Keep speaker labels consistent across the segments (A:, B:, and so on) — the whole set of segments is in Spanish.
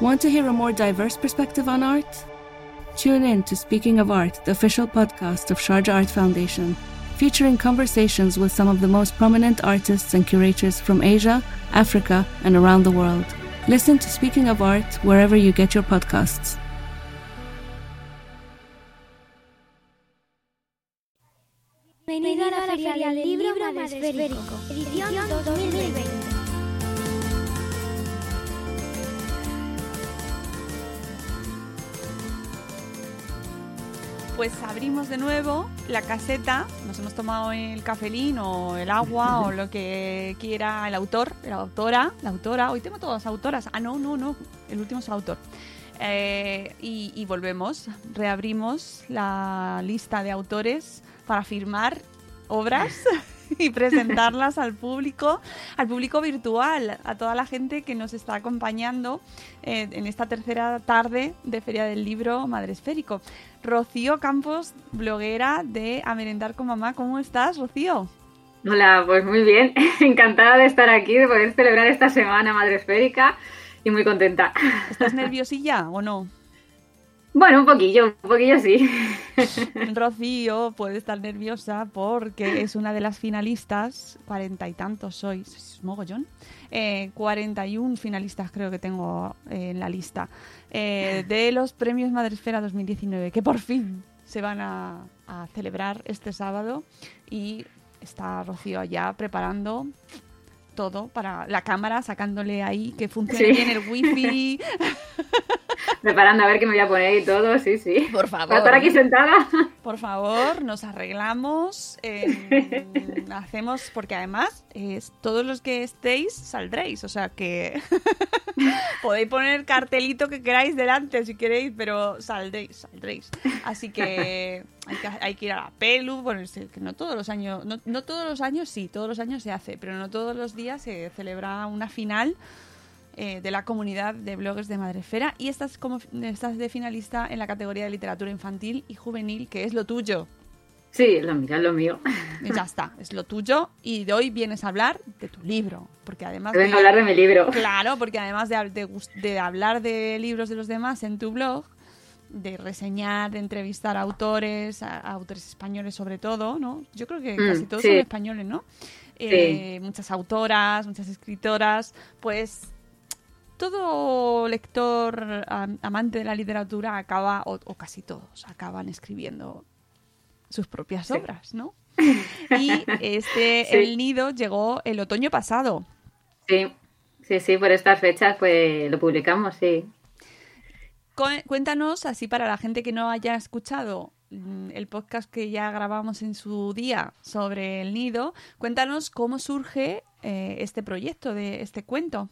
A: Want to hear a more diverse perspective on art? Tune in to Speaking of Art, the official podcast of Sharjah Art Foundation, featuring conversations with some of the most prominent artists and curators from Asia, Africa, and around the world. Listen to Speaking of Art wherever you get your podcasts.
B: Bienvenido a la Feria del Libro Madresférico, edición 2020.
C: Pues abrimos de nuevo la caseta, nos hemos tomado el cafelín o el agua o lo que quiera el autor, la autora, la autora, hoy tengo todas autoras, ah no, no, no, el último es el autor. Eh, y, y volvemos, reabrimos la lista de autores para firmar obras y presentarlas al público, al público virtual, a toda la gente que nos está acompañando eh, en esta tercera tarde de Feria del Libro Madre Esférico. Rocío Campos, bloguera de A Merendar con Mamá. ¿Cómo estás, Rocío?
D: Hola, pues muy bien. Encantada de estar aquí, de poder celebrar esta semana Madre Esférica y muy contenta.
C: ¿Estás nerviosilla o no?
D: Bueno, un poquillo, un poquillo sí.
C: Rocío puede estar nerviosa porque es una de las finalistas, cuarenta y tantos sois, es mogollón, eh, 41 finalistas creo que tengo eh, en la lista, eh, de los premios Madresfera 2019, que por fin se van a, a celebrar este sábado y está Rocío allá preparando todo para la cámara, sacándole ahí que funcione
D: Sí.
C: bien el wifi.
D: Preparando a ver qué me voy a poner y todo, sí, sí.
C: Por favor.
D: Para estar aquí sentada.
C: Por favor, nos arreglamos, eh, hacemos, porque además es, todos los que estéis saldréis, o sea que podéis poner cartelito que queráis delante si queréis, pero saldréis, saldréis. Así que hay que, hay que ir a la pelu, bueno, es que no todos los años, no, no todos los años sí, todos los años se hace, pero no todos los días se celebra una final eh, de la comunidad de bloggers de Madrefera y estás como estás de finalista en la categoría de literatura infantil y juvenil, que es lo tuyo.
D: Sí, lo mío, lo mío.
C: Y ya está, es lo tuyo y de hoy vienes a hablar de tu libro, porque además
D: Vengo a hablar de mi libro.
C: Claro, porque además de, de hablar de libros de los demás en tu blog, de reseñar, de entrevistar a autores, a, a autores españoles sobre todo, ¿no? Yo creo que
D: Mm,
C: casi todos
D: sí.
C: son españoles, ¿no? Eh, Muchas autoras, muchas escritoras, pues todo lector am- amante de la literatura acaba, o, o casi todos, acaban escribiendo sus propias
D: Sí.
C: obras, ¿no? Y este,
D: Sí.
C: El Nido llegó el otoño pasado.
D: Sí, sí, sí, por estas fechas pues lo publicamos, sí.
C: Cu- Cuéntanos, así para la gente que no haya escuchado mm, el podcast que ya grabamos en su día sobre el nido, cuéntanos cómo surge eh, este proyecto de este cuento.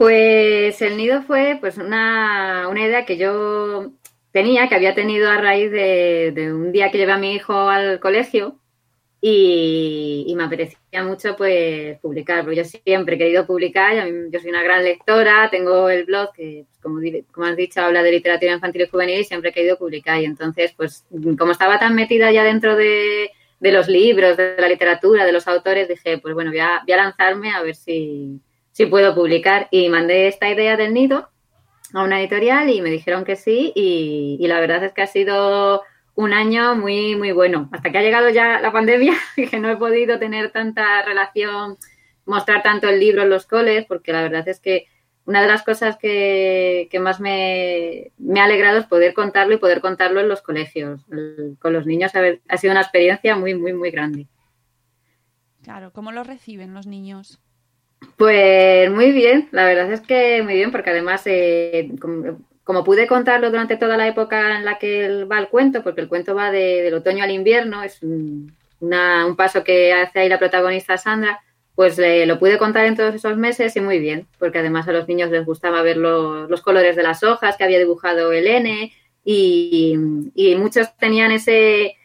D: Pues el nido fue pues una, una idea que yo tenía, que había tenido a raíz de, un día que llevé a mi hijo al colegio y, me apetecía mucho pues publicar, porque yo siempre he querido publicar, mí- yo soy una gran lectora, tengo el blog que, pues, como, has dicho, habla de literatura infantil y juvenil y siempre he querido publicar. Y entonces pues como estaba tan metida ya dentro de, los libros, de la literatura, de los autores, dije pues bueno, voy a lanzarme a ver si, si puedo publicar y mandé esta idea del nido a una editorial y me dijeron que sí y, la verdad es que ha sido un año muy muy bueno hasta que ha llegado ya la pandemia que no he podido tener tanta relación mostrar tanto el libro en los coles porque la verdad es que una de las cosas que, que más me, me, ha alegrado es poder contarlo y poder contarlo en los colegios. con los niños ha sido una experiencia muy, muy, muy grande.
C: Claro, ¿cómo lo reciben los niños?
D: Pues muy bien, la verdad es que muy bien, porque además, eh, como, pude contarlo durante toda la época en la que va el cuento, porque el cuento va del otoño al invierno, es un, un paso que hace ahí la protagonista Sandra, pues lo pude contar en todos esos meses y muy bien, porque además a los niños les gustaba ver los colores de las hojas que había dibujado el N y, y muchos tenían ese,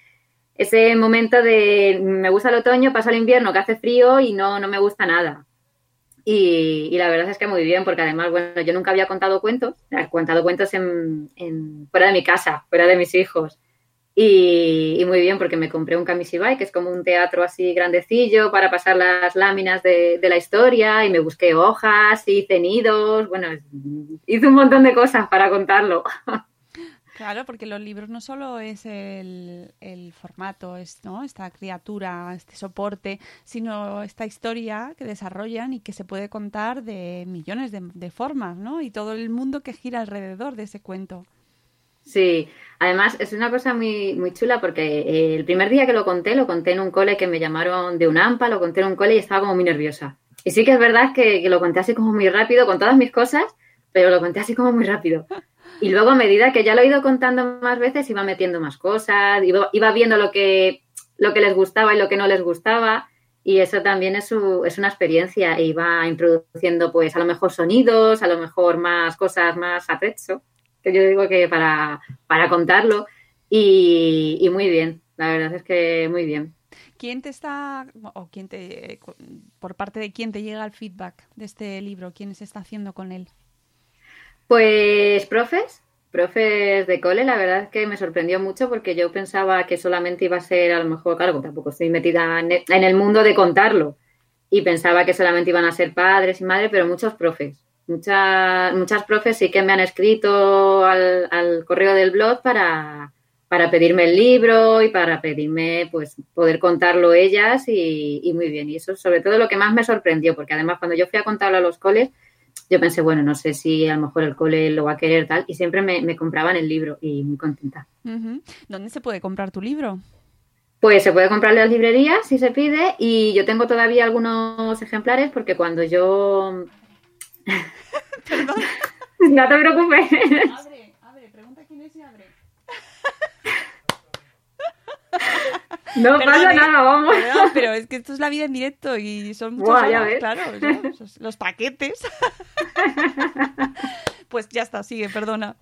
D: ese momento de me gusta el otoño, pasa el invierno que hace frío y no, no me gusta nada. Y, la verdad es que muy bien, porque además, bueno, yo nunca había contado cuentos, he contado cuentos en, fuera de mi casa, fuera de mis hijos. Y, muy bien, porque me compré un Kamishibai, que es como un teatro así grandecillo para pasar las láminas de, la historia, y me busqué hojas y cenidos, bueno, hice un montón de cosas para contarlo.
C: Claro, porque los libros no solo es el, formato, es, ¿no? esta criatura, este soporte, sino esta historia que desarrollan y que se puede contar de millones de, formas, ¿no? Y todo el mundo que gira alrededor de ese cuento.
D: Sí, además es una cosa muy, muy chula porque eh, el primer día que lo conté, lo conté en un cole que me llamaron de un AMPA, lo conté en un cole y estaba como muy nerviosa. Y sí que es verdad que, que lo conté así como muy rápido con todas mis cosas, pero lo conté así como muy rápido. Y luego a medida que ya lo he ido contando más veces, iba metiendo más cosas, iba, viendo lo que, lo que les gustaba y lo que no les gustaba. Y eso también es, es una experiencia. E iba introduciendo, pues, a lo mejor sonidos, a lo mejor más cosas más a pecho, que yo digo que para, para contarlo. Y, y muy bien, la verdad es que muy bien.
C: ¿Quién te está, o quién te, por parte de quién te llega el feedback de este libro? ¿Quién se está haciendo con él?
D: Pues profes, profes de cole, la verdad es que me sorprendió mucho porque yo pensaba que solamente iba a ser, a lo mejor, claro, tampoco estoy metida en el mundo de contarlo y pensaba que solamente iban a ser padres y madres, pero muchos profes. Muchas, muchas profes sí que me han escrito al, correo del blog para, para, pedirme el libro y para pedirme pues poder contarlo ellas y, y muy bien. Y eso es sobre todo lo que más me sorprendió, porque además cuando yo fui a contarlo a los coles, yo pensé, bueno, no sé si a lo mejor el cole lo va a querer tal, y siempre me, compraban el libro y muy contenta.
C: ¿Dónde se puede comprar tu libro?
D: Pues se puede comprar en las librerías si se pide y yo tengo todavía algunos ejemplares porque cuando yo... Perdón. no te preocupes.
C: Abre, abre, pregunta quién es y abre.
D: No pasa nada, vamos.
C: pero es que esto es la vida en directo y son muchos claro, los paquetes. pues ya está, sigue, perdona.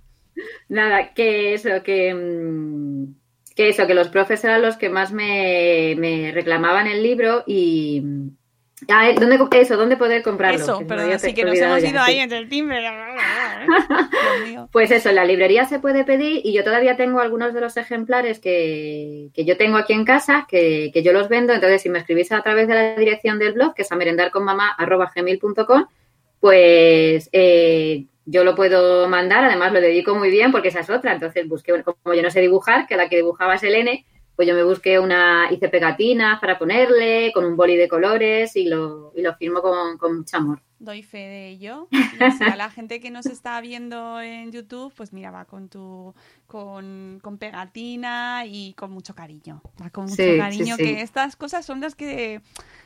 D: Nada, que eso, que, mm, que eso, que los profes eran los que más me, me reclamaban el libro y, Ah, ¿dónde, eso, ¿dónde poder comprarlo?
C: Eso, perdón, sí que nos hemos ido ahí entre el timbre.
D: pues eso, en la librería se puede pedir y yo todavía tengo algunos de los ejemplares que, que yo tengo aquí en casa, que, que, yo los vendo. Entonces, si me escribís a través de la dirección del blog, que es amerendarconmamá.gmail.com, pues eh, yo lo puedo mandar. Además, lo dedico muy bien porque esa es otra. Entonces, busqué, como yo no sé dibujar, que la que dibujaba es Elene, pues yo me busqué una, hice pegatinas para ponerle, con un boli de colores y lo, y lo firmo con, con mucho amor.
C: Doy fe de ello. Y a la gente que nos está viendo en YouTube, pues mira, va con tu, con, con pegatina y con mucho cariño. Va con mucho cariño, que estas cosas son las que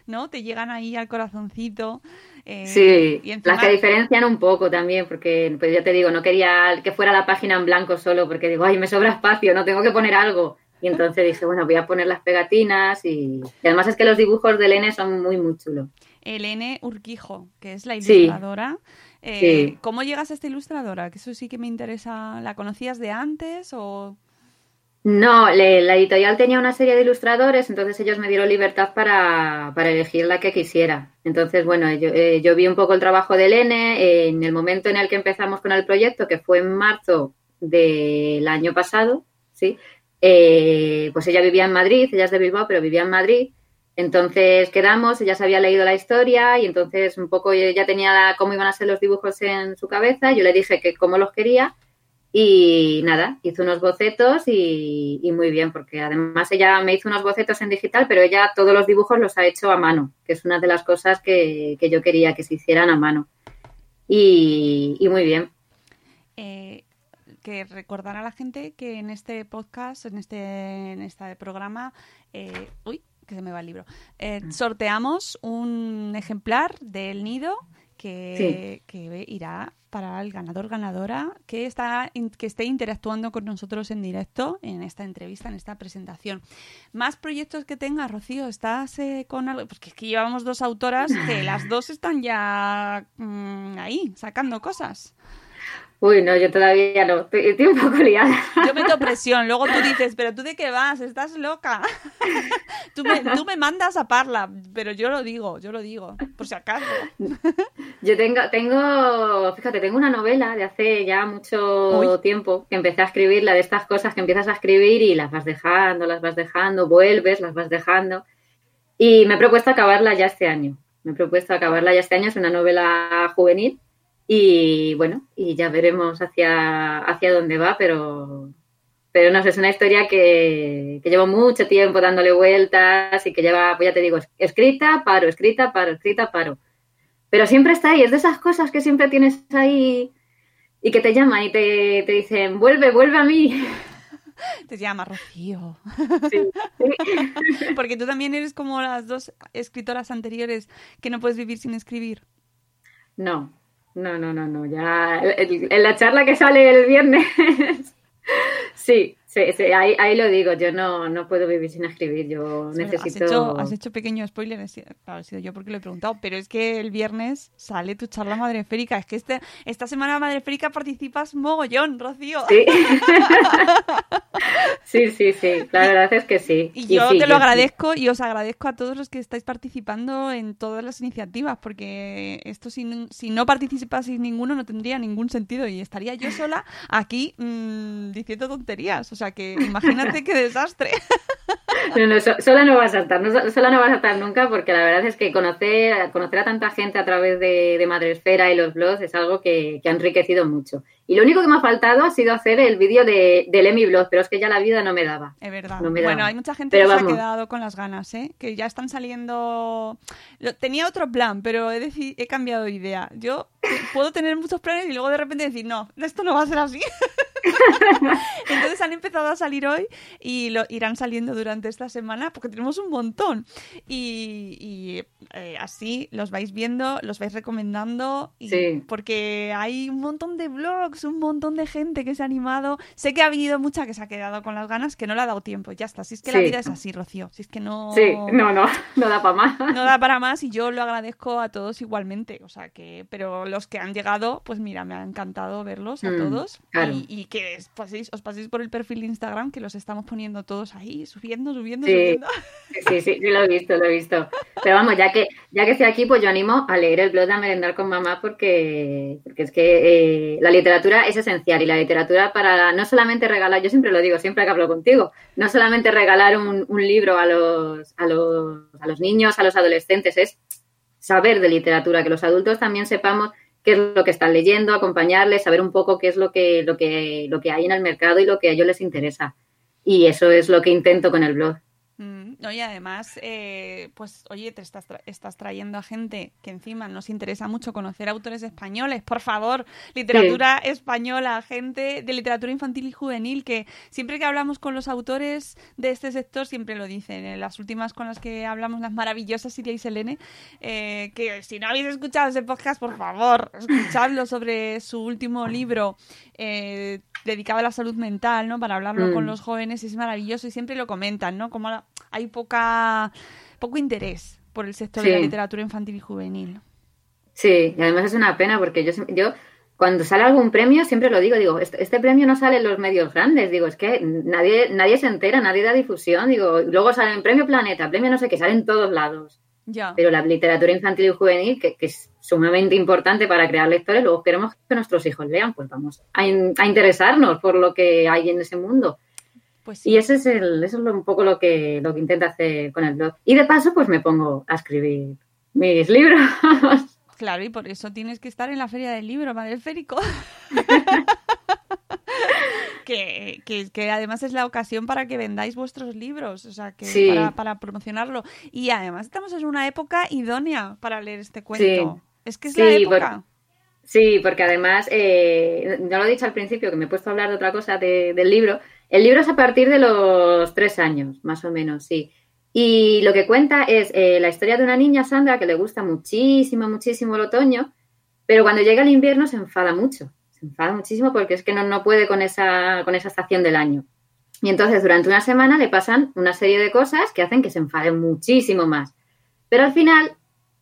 C: ¿no? te llegan ahí al corazoncito.
D: Eh, sí, las que diferencian un poco también, porque pues ya te digo, no quería que fuera la página en blanco solo, porque digo, ay, me sobra espacio, no tengo que poner algo. Y entonces dije, bueno, voy a poner las pegatinas y, además es que los dibujos de Lene son muy, muy chulos.
C: Elene Urquijo, que es la ilustradora. Eh, ¿Cómo llegas a esta ilustradora? Que eso sí que me interesa. ¿La conocías de antes o...?
D: No, la editorial tenía una serie de ilustradores, entonces ellos me dieron libertad para, elegir la que quisiera. Entonces, bueno, yo, eh, yo, vi un poco el trabajo de Elene en el momento en el que empezamos con el proyecto, que fue en marzo del año pasado, ¿sí? Eh, pues ella vivía en Madrid, ella es de Bilbao, pero vivía en Madrid. Entonces quedamos, ella se había leído la historia y entonces un poco ella tenía cómo iban a ser los dibujos en su cabeza. Yo le dije que cómo los quería y nada, hizo unos bocetos y, muy bien, porque además ella me hizo unos bocetos en digital, pero ella todos los dibujos los ha hecho a mano, que es una de las cosas que, que yo quería que se hicieran a mano. y, muy bien.
C: Eh, que recordar a la gente que en este podcast, en este, en este programa, eh, uy, que se me va el libro, eh, sorteamos un ejemplar del nido que, que irá para el ganador ganadora que está que esté interactuando con nosotros en directo en esta entrevista, en esta presentación. Más proyectos que tengas, Rocío, ¿estás eh, con algo? Pues que es que llevamos dos autoras que las dos están ya mm, ahí, sacando cosas.
D: Uy, no, yo todavía no. Estoy, estoy un poco liada.
C: Yo meto presión. Luego tú dices, pero tú de qué vas, estás loca. tú, me, tú me mandas a Parla, pero yo lo digo, yo lo digo, por si acaso.
D: Yo tengo, tengo, fíjate, tengo una novela de hace ya mucho
C: Uy.
D: tiempo que empecé a escribirla de estas cosas que empiezas a escribir y las vas dejando, las vas dejando, vuelves, las vas dejando. Y me he propuesto acabarla ya este año. Me he propuesto acabarla ya este año. Es una novela juvenil y bueno, y ya veremos hacia, hacia dónde va, pero, pero no sé, es una historia que, que llevo mucho tiempo dándole vueltas y que lleva, pues ya te digo, escrita, paro, escrita, paro, escrita, paro. Pero siempre está ahí, es de esas cosas que siempre tienes ahí y que te llaman y te, te dicen, vuelve, vuelve a mí.
C: Te llama Rocío.
D: Sí, sí.
C: Porque tú también eres como las dos escritoras anteriores que no puedes vivir sin escribir.
D: No, no, no, no, no. Ya en la charla que sale el viernes. sí, sí, sí, ahí, ahí lo digo. Yo no, no puedo vivir sin escribir. Yo necesito.
C: Has hecho, has hecho pequeño spoiler, claro, he sido yo porque lo he preguntado, pero es que el viernes sale tu charla madreférica. Es que este, esta semana madreférica participas mogollón, Rocío.
D: Sí. sí, sí, sí. La verdad es que sí.
C: Y yo
D: sí,
C: te lo agradezco y os agradezco a todos los que estáis participando en todas las iniciativas, porque esto si, no- si no participaseis ninguno no tendría ningún sentido y estaría yo sola aquí mm, diciendo tonterías. O sea que imagínate qué desastre.
D: No, no, so- sola no vas a estar, no, so- sola no vas a estar nunca porque la verdad es que conocer, conocer a tanta gente a través de, de Madresfera y los blogs es algo que, que ha enriquecido mucho. Y lo único que me ha faltado ha sido hacer el vídeo de, del Emi Blog, pero es que ya la vida no me daba.
C: Es verdad.
D: No me da.
C: bueno, hay mucha gente
D: Pero
C: que se
D: vamos.
C: ha quedado con las ganas, ¿eh? Que ya están saliendo... Lo- Tenía otro plan, pero he, he cambiado de idea. Yo eh, puedo tener muchos planes y luego de repente decir, no, esto no va a ser así. Entonces han empezado a salir hoy y lo irán saliendo durante esta semana porque tenemos un montón. Y, y, eh, así los vais viendo, los vais recomendando. Y
D: Sí.
C: Porque hay un montón de blogs, un montón de gente que se ha animado. Sé que ha habido mucha que se ha quedado con las ganas, que no le ha dado tiempo. Ya está. Si es que la
D: Sí.
C: vida es así, Rocío. Si es que no.
D: Sí, no, no, no da para más.
C: no da para más y yo lo agradezco a todos igualmente. O sea que, pero los que han llegado, pues mira, me ha encantado verlos a
D: Mm,
C: todos.
D: claro.
C: Y, y que os paséis, os paséis por el perfil de Instagram, que los estamos poniendo todos ahí, subiendo, subiendo,
D: Sí.
C: subiendo.
D: Sí, sí, sí, lo he visto, lo he visto. Pero vamos, ya que, ya que estoy aquí, pues yo animo a leer el blog de A Merendar con Mamá porque, porque es que eh, la literatura es esencial y la literatura para no solamente regalar, yo siempre lo digo, siempre que hablo contigo, no solamente regalar un, un libro a los, a, los, a los niños, a los adolescentes, es saber de literatura, que los adultos también sepamos qué es lo que están leyendo, acompañarles, saber un poco qué es lo que, lo que, lo que hay en el mercado y lo que a ellos les interesa. Y eso es lo que intento con el blog.
C: Mm, no, y además, eh, pues oye, te estás, tra- estás trayendo a gente que encima nos interesa mucho conocer autores españoles, por favor, literatura española, gente de literatura infantil y juvenil, que siempre que hablamos con los autores de este sector, siempre lo dicen, en las últimas con las que hablamos, las maravillosas Siria y Selene, eh, que si no habéis escuchado ese podcast, por favor, escuchadlo sobre su último libro. eh, dedicado a la salud mental, ¿no? Para hablarlo
D: Mm.
C: con los jóvenes es maravilloso y siempre lo comentan, ¿no? Como la- hay poca poco interés por el sector de la literatura infantil y juvenil.
D: Sí, y además es una pena porque yo, yo cuando sale algún premio siempre lo digo, digo, este, este premio no sale en los medios grandes, digo, es que nadie, nadie se entera, nadie da difusión, digo, luego sale en Premio Planeta, Premio no sé qué, sale en todos lados.
C: Ya.
D: Pero la literatura infantil y juvenil, que, que es sumamente importante para crear lectores, luego queremos que nuestros hijos lean, pues vamos a, in- a interesarnos por lo que hay en ese mundo.
C: Pues sí.
D: Y ese es el, eso es lo- un poco lo que, lo que intento hacer con el blog. Y de paso, pues me pongo a escribir mis libros.
C: Claro, y por eso tienes que estar en la feria del libro, Madre Férico. que, que, que además es la ocasión para que vendáis vuestros libros, o sea, que
D: Sí.
C: para, para promocionarlo. Y además estamos en una época idónea para leer este cuento. Es que es la
D: Sí,
C: época.
D: Sí, porque además, eh, no lo he dicho al principio, que me he puesto a hablar de otra cosa de- del libro. El libro es a partir de los tres años, más o menos, sí. Y lo que cuenta es eh, la historia de una niña, Sandra, que le gusta muchísimo, muchísimo el otoño, pero cuando llega el invierno se enfada mucho. Se enfada muchísimo porque es que no, no puede con esa, con esa estación del año. Y entonces durante una semana le pasan una serie de cosas que hacen que se enfade muchísimo más. Pero al final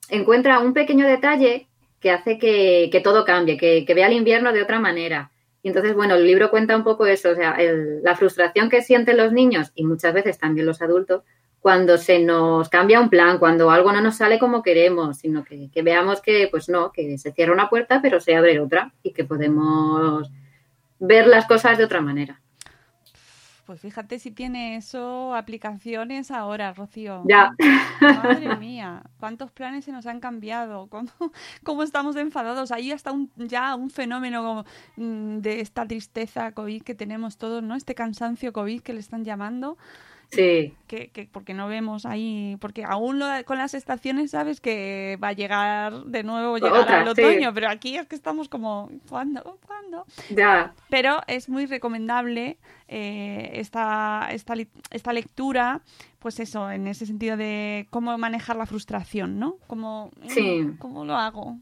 D: encuentra un pequeño detalle que hace que, que todo cambie, que, que vea el invierno de otra manera. Y entonces, bueno, el libro cuenta un poco eso, o sea, el- la frustración que sienten los niños y muchas veces también los adultos cuando se nos cambia un plan, cuando algo no nos sale como queremos, sino que, que veamos que, pues no, que se cierra una puerta pero se abre otra y que podemos ver las cosas de otra manera.
C: Pues fíjate si tiene eso aplicaciones ahora, Rocío.
D: Ya.
C: Madre mía, cuántos planes se nos han cambiado, cómo, cómo estamos enfadados. Hay hasta un, ya un fenómeno mm, de esta tristeza COVID que tenemos todos, ¿no? Este cansancio COVID que le están llamando.
D: Sí,
C: que, que porque no vemos ahí, porque aún lo- con las estaciones sabes que va a llegar de nuevo llegar
D: Otra,
C: el
D: sí.
C: otoño, pero aquí es que estamos como, ¿cuándo? ¿Cuándo?
D: ya.
C: Pero es muy recomendable eh, esta, esta, esta lectura, pues eso, en ese sentido de cómo manejar la frustración, ¿no? Cómo, mm,
D: Sí.
C: ¿Cómo lo hago?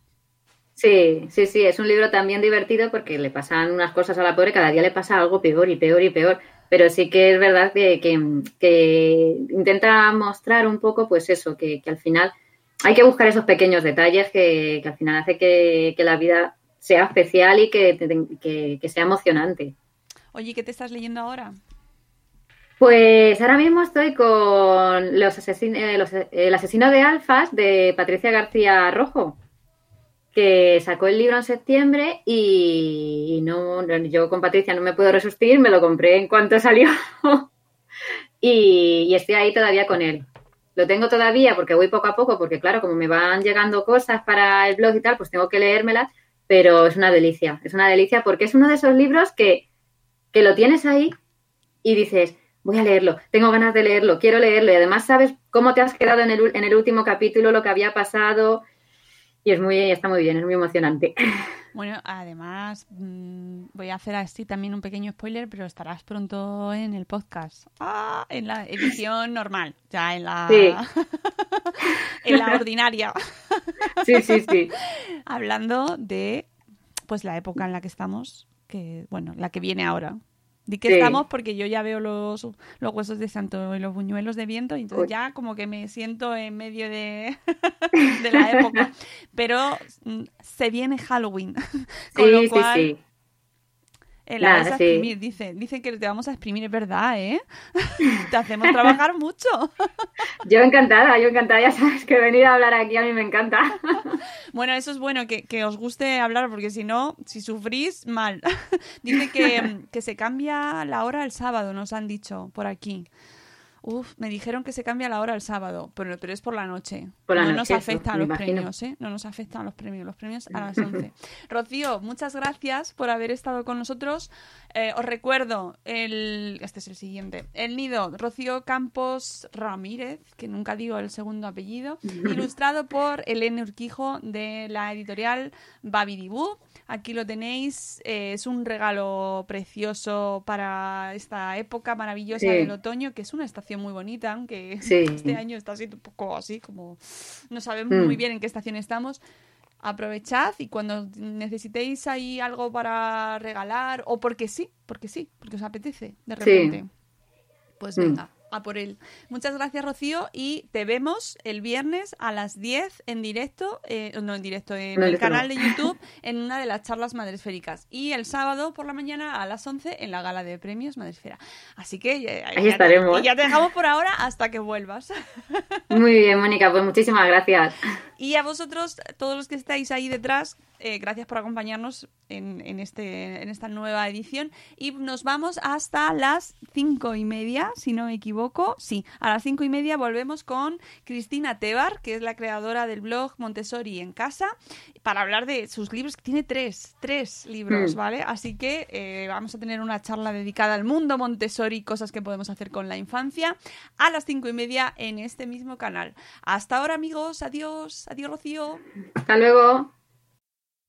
D: Sí, sí, sí, es un libro también divertido porque le pasan unas cosas a la pobre, cada día le pasa algo peor y peor y peor, pero sí que es verdad que, que- que intenta mostrar un poco, pues eso, que, que al final hay que buscar esos pequeños detalles que, que al final hace que, que la vida sea especial y que, que- sea emocionante.
C: Oye, ¿qué te estás leyendo ahora?
D: Pues ahora mismo estoy con los asesin- eh, los- El asesino de alfas de Patricia García Rojo, que sacó el libro en septiembre y, no, yo con Patricia no me puedo resistir, me lo compré en cuanto salió. Y, estoy ahí todavía con él. Lo tengo todavía porque voy poco a poco, porque claro, como me van llegando cosas para el blog y tal, pues tengo que leérmelas, pero es una delicia, es una delicia porque es uno de esos libros que, que lo tienes ahí y dices, voy a leerlo, tengo ganas de leerlo, quiero leerlo y además sabes cómo te has quedado en el, en el último capítulo, lo que había pasado y es muy, está muy bien, es muy emocionante.
C: Bueno, además, mm, voy a hacer así también un pequeño spoiler, pero estarás pronto en el podcast. Ah, en la edición normal, ya en la,
D: Sí.
C: en la ordinaria.
D: Sí, sí, sí.
C: Hablando de pues la época en la que estamos, que bueno, la que viene ahora. Di que
D: Sí.
C: estamos porque yo ya veo los, los huesos de santo y los buñuelos de viento, y entonces
D: Uy.
C: ya como que me siento en medio de, de la época. Pero mm, se viene Halloween. Con
D: Sí,
C: lo
D: sí,
C: cual,
D: sí.
C: Eh, la a
D: sí.
C: exprimir, dice. Dicen que te vamos a exprimir, es verdad, ¿eh? te hacemos trabajar mucho.
D: Yo encantada, yo encantada, ya sabes que venir a hablar aquí a mí me encanta.
C: Bueno, eso es bueno, que, que os guste hablar, porque si no, si sufrís, mal. Dice que, que se cambia la hora el sábado, nos han dicho por aquí. Uf, me dijeron que se cambia la hora el sábado, pero, pero es por la noche.
D: Por la
C: no
D: noche,
C: nos afecta a los
D: imagino.
C: premios, ¿eh? No nos afectan los premios. Los premios a las 11. Rocío, muchas gracias por haber estado con nosotros. Eh, os recuerdo, el, este es el siguiente. El nido, Rocío Campos Ramírez, que nunca digo el segundo apellido, ilustrado por Elena Urquijo de la editorial Babidibú. Aquí lo tenéis, eh, es un regalo precioso para esta época maravillosa
D: Sí.
C: del otoño, que es una estación muy bonita, aunque
D: Sí.
C: este año está siendo un poco así, como no sabemos
D: Mm.
C: muy bien en qué estación estamos. Aprovechad y cuando necesitéis ahí algo para regalar, o porque sí, porque sí, porque os apetece de
D: Sí.
C: repente, pues
D: Mm.
C: venga, a por él. Muchas gracias, Rocío, y te vemos el viernes a las 10 en directo, eh, no en directo, en
D: No,
C: el canal
D: no.
C: de YouTube, en una de las charlas madresféricas. Y el sábado por la mañana a las 11 en la gala de premios Madresfera. Así que eh,
D: Ahí
C: ya
D: estaremos.
C: y ya te dejamos por ahora hasta que vuelvas.
D: Muy bien, Mónica, pues muchísimas gracias.
C: Y a vosotros, todos los que estáis ahí detrás, eh, gracias por acompañarnos en, en este, en esta nueva edición. Y nos vamos hasta las cinco y media, si no me equivoco. Sí, a las cinco y media volvemos con Cristina Tebar, que es la creadora del blog Montessori en casa, para hablar de sus libros, que tiene tres, tres libros,
D: Mm.
C: ¿vale? Así que eh, vamos a tener una charla dedicada al mundo Montessori, cosas que podemos hacer con la infancia, a las cinco y media en este mismo canal. Hasta ahora, amigos. Adiós. Adiós, Rocío.
D: Hasta luego.